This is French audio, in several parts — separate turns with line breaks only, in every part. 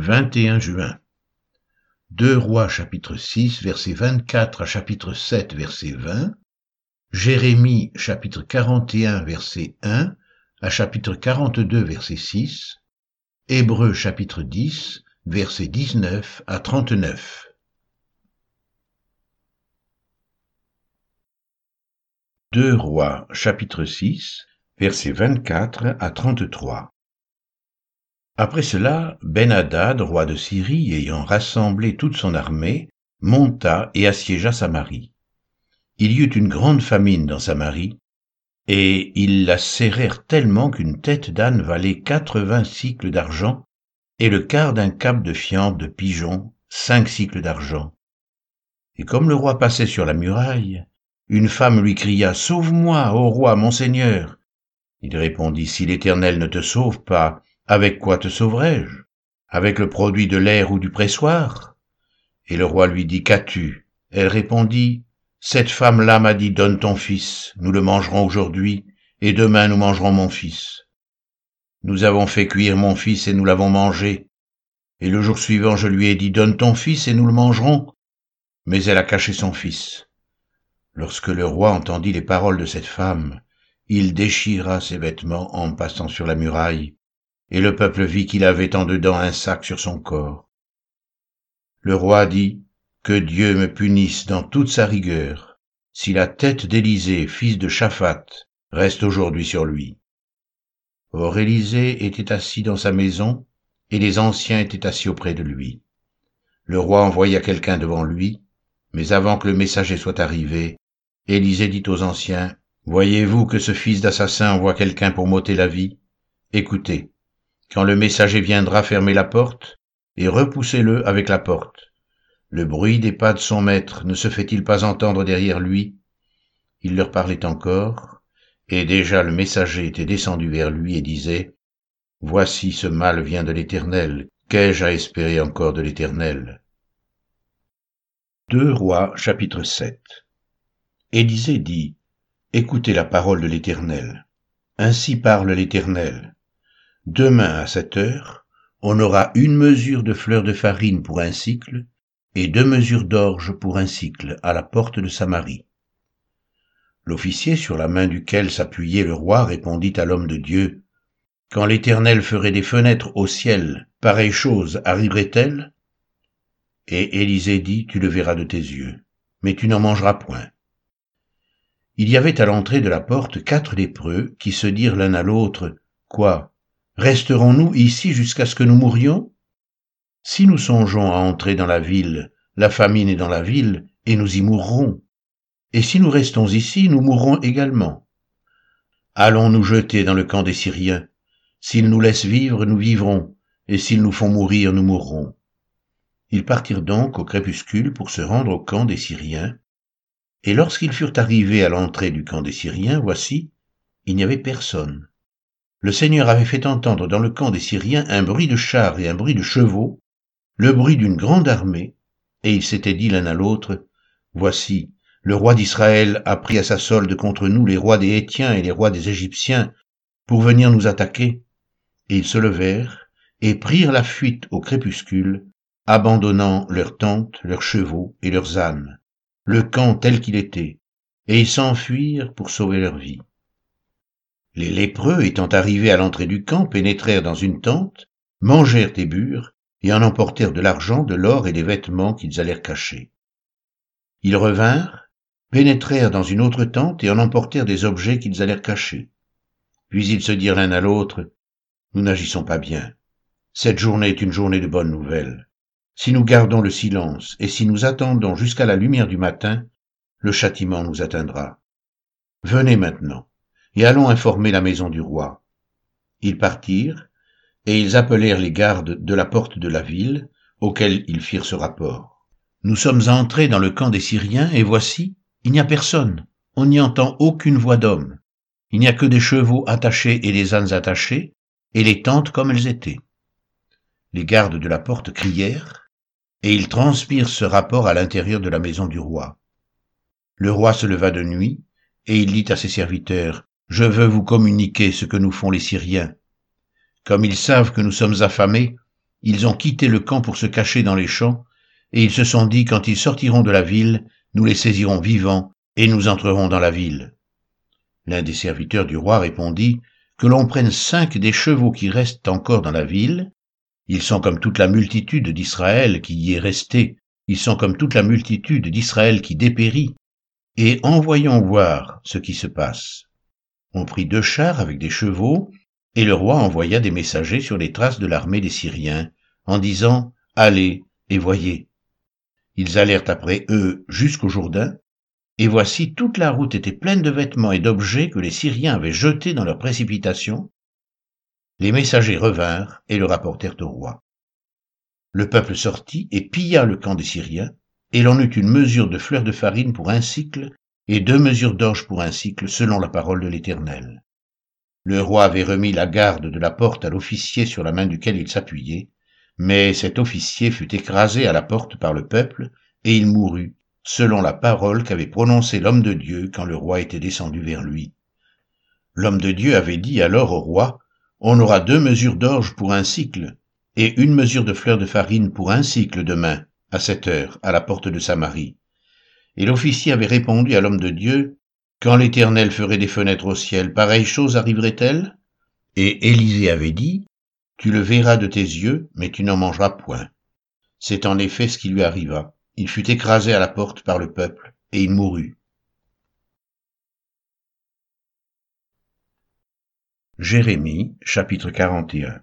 21 juin. 2 Rois chapitre 6 verset 24 à chapitre 7 verset 20. Jérémie chapitre 41 verset 1 à chapitre 42 verset 6. Hébreux chapitre 10 verset 19 à 39. Deux Rois chapitre 6 verset 24 à 33. Après cela, Ben-Hadad, roi de Syrie, ayant rassemblé toute son armée, monta et assiégea Samarie. Il y eut une grande famine dans Samarie, et ils la serrèrent tellement qu'une tête d'âne valait quatre-vingts cycles d'argent, et le quart d'un cap de fiente de pigeon, cinq cycles d'argent. Et comme le roi passait sur la muraille, une femme lui cria, Sauve-moi, ô roi, mon seigneur. Il répondit, Si l'Éternel ne te sauve pas, avec quoi te sauverai-je Avec le produit de l'air ou du pressoir? Et le roi lui dit, Qu'as-tu? Elle répondit, Cette femme-là m'a dit, Donne ton fils, nous le mangerons aujourd'hui, et demain nous mangerons mon fils. Nous avons fait cuire mon fils et nous l'avons mangé. Et le jour suivant, je lui ai dit, Donne ton fils et nous le mangerons. Mais elle a caché son fils. Lorsque le roi entendit les paroles de cette femme, il déchira ses vêtements en passant sur la muraille, et le peuple vit qu'il avait en dedans un sac sur son corps. Le roi dit, Que Dieu me punisse dans toute sa rigueur, si la tête d'Élisée, fils de Shaphat, reste aujourd'hui sur lui. Or Élisée était assis dans sa maison, et les anciens étaient assis auprès de lui. Le roi envoya quelqu'un devant lui, mais avant que le messager soit arrivé, Élisée dit aux anciens, Voyez-vous que ce fils d'assassin envoie quelqu'un pour m'ôter la vie? Écoutez, quand le messager viendra fermer la porte, et repoussez-le avec la porte. Le bruit des pas de son maître ne se fait-il pas entendre derrière lui? Il leur parlait encore, et déjà le messager était descendu vers lui et disait, Voici ce mal vient de l'Éternel, qu'ai-je à espérer encore de l'Éternel? 2 Rois chapitre 7 Élisée dit, Écoutez la parole de l'Éternel. Ainsi parle l'Éternel. Demain à cette heure, on aura une mesure de fleur de farine pour un cycle et deux mesures d'orge pour un cycle à la porte de Samarie. L'officier sur la main duquel s'appuyait le roi répondit à l'homme de Dieu, Quand l'Éternel ferait des fenêtres au ciel, pareille chose arriverait-elle? Et Élisée dit, Tu le verras de tes yeux, mais tu n'en mangeras point. Il y avait à l'entrée de la porte quatre lépreux qui se dirent l'un à l'autre, Quoi? Resterons-nous ici jusqu'à ce que nous mourions? Si nous songeons à entrer dans la ville, la famine est dans la ville, et nous y mourrons. Et si nous restons ici, nous mourrons également. Allons nous jeter dans le camp des Syriens. S'ils nous laissent vivre, nous vivrons, et s'ils nous font mourir, nous mourrons. Ils partirent donc au crépuscule pour se rendre au camp des Syriens, et lorsqu'ils furent arrivés à l'entrée du camp des Syriens, voici, il n'y avait personne le Seigneur avait fait entendre dans le camp des Syriens un bruit de chars et un bruit de chevaux, le bruit d'une grande armée, et ils s'étaient dit l'un à l'autre, Voici, le roi d'Israël a pris à sa solde contre nous les rois des Hétiens et les rois des Égyptiens pour venir nous attaquer. Et ils se levèrent et prirent la fuite au crépuscule, abandonnant leurs tentes, leurs chevaux et leurs ânes, le camp tel qu'il était, et ils s'enfuirent pour sauver leur vie. Les lépreux, étant arrivés à l'entrée du camp, pénétrèrent dans une tente, mangèrent et burent, et en emportèrent de l'argent, de l'or et des vêtements qu'ils allèrent cacher. Ils revinrent, pénétrèrent dans une autre tente et en emportèrent des objets qu'ils allèrent cacher. Puis ils se dirent l'un à l'autre, Nous n'agissons pas bien. Cette journée est une journée de bonnes nouvelles. Si nous gardons le silence et si nous attendons jusqu'à la lumière du matin, le châtiment nous atteindra. Venez maintenant et allons informer la maison du roi. Ils partirent, et ils appelèrent les gardes de la porte de la ville, auxquels ils firent ce rapport. Nous sommes entrés dans le camp des Syriens, et voici, il n'y a personne, on n'y entend aucune voix d'homme. Il n'y a que des chevaux attachés et des ânes attachés, et les tentes comme elles étaient. Les gardes de la porte crièrent, et ils transpirent ce rapport à l'intérieur de la maison du roi. Le roi se leva de nuit, et il dit à ses serviteurs, je veux vous communiquer ce que nous font les Syriens. Comme ils savent que nous sommes affamés, ils ont quitté le camp pour se cacher dans les champs, et ils se sont dit, quand ils sortiront de la ville, nous les saisirons vivants, et nous entrerons dans la ville. L'un des serviteurs du roi répondit, Que l'on prenne cinq des chevaux qui restent encore dans la ville, ils sont comme toute la multitude d'Israël qui y est restée, ils sont comme toute la multitude d'Israël qui dépérit, et envoyons voir ce qui se passe. On prit deux chars avec des chevaux, et le roi envoya des messagers sur les traces de l'armée des Syriens, en disant, Allez et voyez. Ils allèrent après eux jusqu'au Jourdain, et voici toute la route était pleine de vêtements et d'objets que les Syriens avaient jetés dans leur précipitation. Les messagers revinrent et le rapportèrent au roi. Le peuple sortit et pilla le camp des Syriens, et l'on eut une mesure de fleurs de farine pour un cycle, et deux mesures d'orge pour un cycle, selon la parole de l'Éternel. Le roi avait remis la garde de la porte à l'officier sur la main duquel il s'appuyait, mais cet officier fut écrasé à la porte par le peuple, et il mourut, selon la parole qu'avait prononcée l'homme de Dieu quand le roi était descendu vers lui. L'homme de Dieu avait dit alors au roi, On aura deux mesures d'orge pour un cycle, et une mesure de fleurs de farine pour un cycle demain, à cette heure, à la porte de Samarie. Et l'officier avait répondu à l'homme de Dieu, quand l'Éternel ferait des fenêtres au ciel, pareille chose arriverait-elle? Et Élisée avait dit, Tu le verras de tes yeux, mais tu n'en mangeras point. C'est en effet ce qui lui arriva. Il fut écrasé à la porte par le peuple, et il mourut. Jérémie, chapitre 41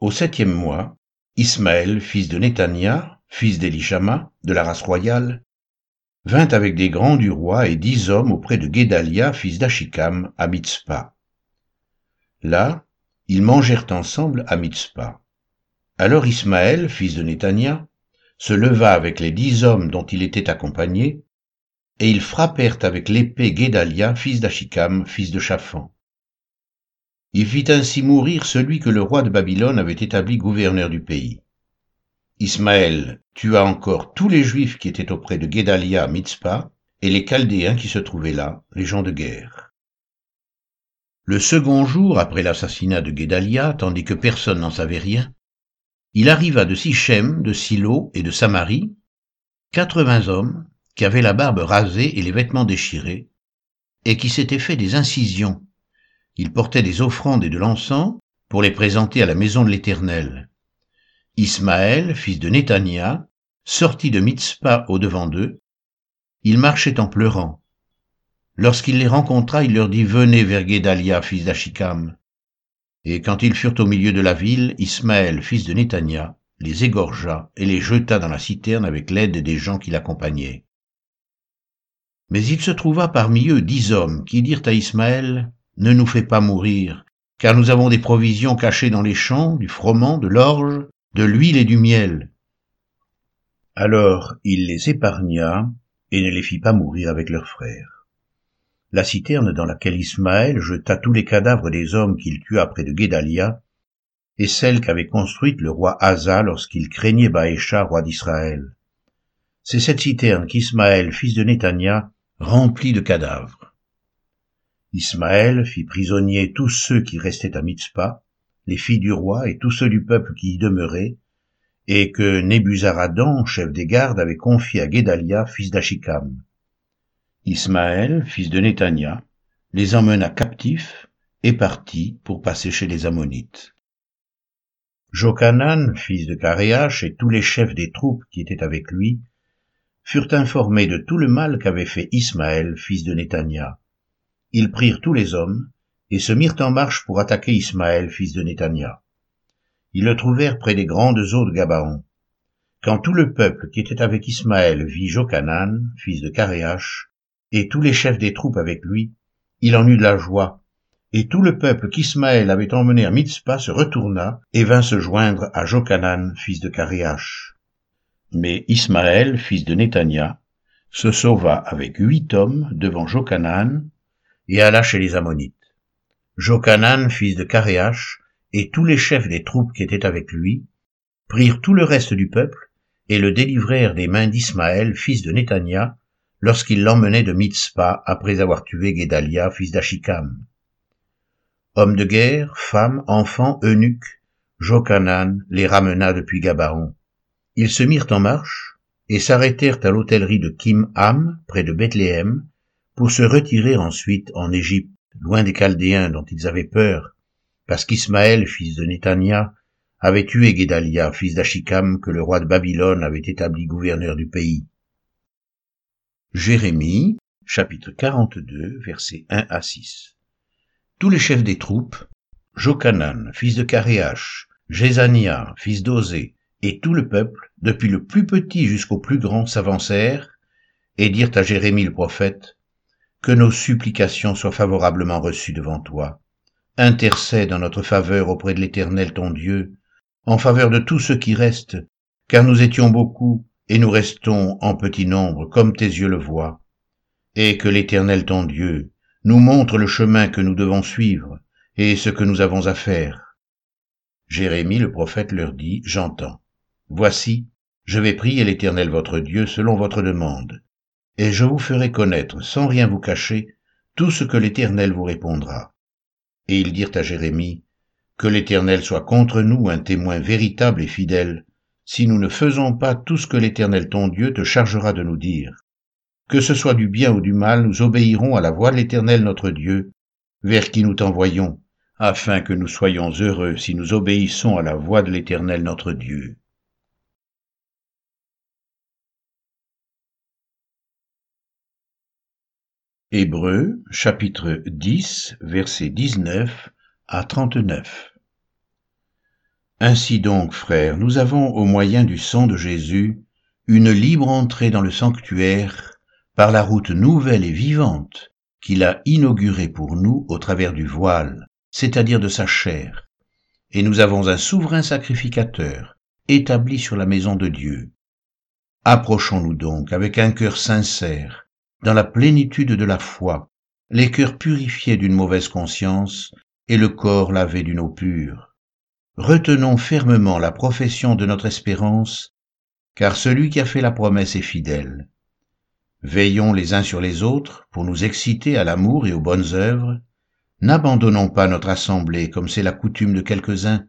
Au septième mois, Ismaël, fils de Nétania, fils d'Elishama, de la race royale, vint avec des grands du roi et dix hommes auprès de Guédalia, fils d'Achikam, à Mitzpah. Là, ils mangèrent ensemble à Mitzpah. Alors Ismaël, fils de Nétania, se leva avec les dix hommes dont il était accompagné, et ils frappèrent avec l'épée Guédalia, fils d'Achikam, fils de Chaphan. Il fit ainsi mourir celui que le roi de Babylone avait établi gouverneur du pays. Ismaël tua encore tous les Juifs qui étaient auprès de Guédalia à Mitzpah, et les Chaldéens qui se trouvaient là, les gens de guerre. Le second jour après l'assassinat de Guédalia, tandis que personne n'en savait rien, il arriva de Sichem, de Silo et de Samarie, quatre-vingts hommes qui avaient la barbe rasée et les vêtements déchirés, et qui s'étaient fait des incisions. Ils portaient des offrandes et de l'encens pour les présenter à la maison de l'Éternel. Ismaël, fils de Nétania, sortit de Mitzpah au devant d'eux. Il marchait en pleurant. Lorsqu'il les rencontra, il leur dit, Venez vers Guédalia, fils d'Achikam. Et quand ils furent au milieu de la ville, Ismaël, fils de Nétania, les égorgea et les jeta dans la citerne avec l'aide des gens qui l'accompagnaient. Mais il se trouva parmi eux dix hommes qui dirent à Ismaël, Ne nous fais pas mourir, car nous avons des provisions cachées dans les champs, du froment, de l'orge, de l'huile et du miel. Alors il les épargna et ne les fit pas mourir avec leurs frères. La citerne dans laquelle Ismaël jeta tous les cadavres des hommes qu'il tua près de Guédalia est celle qu'avait construite le roi Asa lorsqu'il craignait Baécha, roi d'Israël. C'est cette citerne qu'Ismaël, fils de Nétania, remplit de cadavres. Ismaël fit prisonnier tous ceux qui restaient à Mitzpah, les filles du roi et tous ceux du peuple qui y demeuraient, et que Nébuzaradan, chef des gardes, avait confié à Guédalia, fils d'Achikam. Ismaël, fils de Nétania, les emmena captifs et partit pour passer chez les Ammonites. Jokanan, fils de Caréach, et tous les chefs des troupes qui étaient avec lui, furent informés de tout le mal qu'avait fait Ismaël, fils de Nétania. Ils prirent tous les hommes, et se mirent en marche pour attaquer Ismaël, fils de Nétania. Ils le trouvèrent près des grandes eaux de Gabaon. Quand tout le peuple qui était avec Ismaël vit Jokanan, fils de Caréach, et tous les chefs des troupes avec lui, il en eut de la joie, et tout le peuple qu'Ismaël avait emmené à Mitzpah se retourna et vint se joindre à Jokanan, fils de Caréach. Mais Ismaël, fils de Nétania, se sauva avec huit hommes devant Jokanan et alla chez les Ammonites. Jokanan, fils de Caréach, et tous les chefs des troupes qui étaient avec lui, prirent tout le reste du peuple, et le délivrèrent des mains d'Ismaël, fils de Nétania, lorsqu'il l'emmenait de Mitzpah après avoir tué Guédalia, fils d'Achikam. Hommes de guerre, femmes, enfants, eunuques, Jochanan les ramena depuis Gabaon. Ils se mirent en marche et s'arrêtèrent à l'hôtellerie de Kim-Ham, près de Bethléem, pour se retirer ensuite en Égypte, loin des Chaldéens dont ils avaient peur, parce qu'Ismaël, fils de Netanya, avait tué Guédalia, fils d'Achikam, que le roi de Babylone avait établi gouverneur du pays. Jérémie, chapitre 42, versets 1 à 6. Tous les chefs des troupes, Jochanan, fils de Caréach, Jézania, fils d'Osée, et tout le peuple, depuis le plus petit jusqu'au plus grand, s'avancèrent et dirent à Jérémie le prophète, Que nos supplications soient favorablement reçues devant toi. Intercède en notre faveur auprès de l'Éternel ton Dieu, en faveur de tous ceux qui restent, car nous étions beaucoup, et nous restons en petit nombre, comme tes yeux le voient. Et que l'Éternel ton Dieu nous montre le chemin que nous devons suivre, et ce que nous avons à faire. Jérémie le prophète leur dit, J'entends. Voici, je vais prier l'Éternel votre Dieu selon votre demande, et je vous ferai connaître, sans rien vous cacher, tout ce que l'Éternel vous répondra. Et ils dirent à Jérémie, Que l'Éternel soit contre nous un témoin véritable et fidèle, si nous ne faisons pas tout ce que l'Éternel ton Dieu te chargera de nous dire. Que ce soit du bien ou du mal, nous obéirons à la voix de l'Éternel notre Dieu, vers qui nous t'envoyons, afin que nous soyons heureux si nous obéissons à la voix de l'Éternel notre Dieu. Hébreux chapitre 10 versets 19 à 39 Ainsi donc, frères, nous avons au moyen du sang de Jésus une libre entrée dans le sanctuaire par la route nouvelle et vivante qu'il a inaugurée pour nous au travers du voile, c'est-à-dire de sa chair. Et nous avons un souverain sacrificateur, établi sur la maison de Dieu. Approchons-nous donc avec un cœur sincère, dans la plénitude de la foi, les cœurs purifiés d'une mauvaise conscience et le corps lavé d'une eau pure. Retenons fermement la profession de notre espérance, car celui qui a fait la promesse est fidèle. Veillons les uns sur les autres pour nous exciter à l'amour et aux bonnes œuvres. N'abandonnons pas notre assemblée comme c'est la coutume de quelques-uns,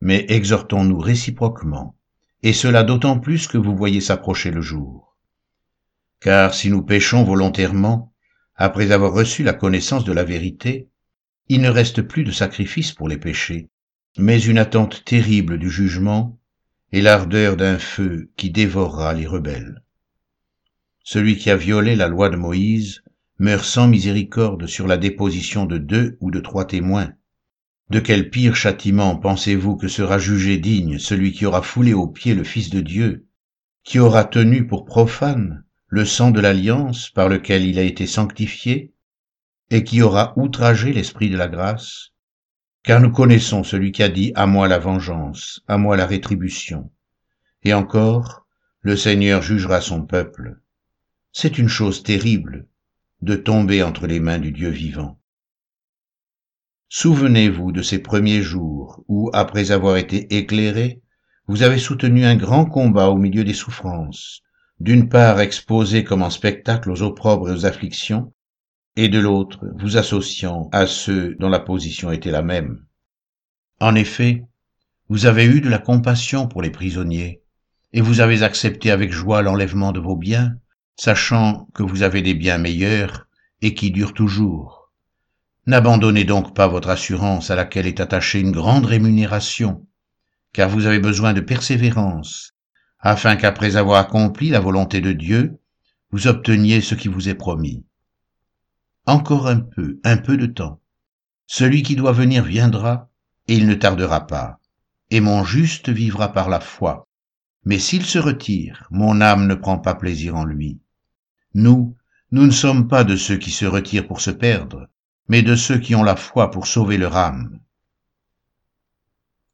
mais exhortons-nous réciproquement, et cela d'autant plus que vous voyez s'approcher le jour. Car si nous péchons volontairement, après avoir reçu la connaissance de la vérité, il ne reste plus de sacrifice pour les péchés, mais une attente terrible du jugement et l'ardeur d'un feu qui dévorera les rebelles. Celui qui a violé la loi de Moïse meurt sans miséricorde sur la déposition de deux ou de trois témoins. De quel pire châtiment pensez-vous que sera jugé digne celui qui aura foulé aux pieds le Fils de Dieu, qui aura tenu pour profane le sang de l'alliance par lequel il a été sanctifié, et qui aura outragé l'Esprit de la grâce, car nous connaissons celui qui a dit à moi la vengeance, à moi la rétribution. Et encore, le Seigneur jugera son peuple. C'est une chose terrible de tomber entre les mains du Dieu vivant. Souvenez-vous de ces premiers jours où, après avoir été éclairés, vous avez soutenu un grand combat au milieu des souffrances, d'une part exposé comme en spectacle aux opprobres et aux afflictions, et de l'autre vous associant à ceux dont la position était la même. En effet, vous avez eu de la compassion pour les prisonniers, et vous avez accepté avec joie l'enlèvement de vos biens, sachant que vous avez des biens meilleurs et qui durent toujours. N'abandonnez donc pas votre assurance à laquelle est attachée une grande rémunération, car vous avez besoin de persévérance, afin qu'après avoir accompli la volonté de Dieu, vous obteniez ce qui vous est promis. Encore un peu, un peu de temps. Celui qui doit venir viendra, et il ne tardera pas, et mon juste vivra par la foi. Mais s'il se retire, mon âme ne prend pas plaisir en lui. Nous, nous ne sommes pas de ceux qui se retirent pour se perdre, mais de ceux qui ont la foi pour sauver leur âme.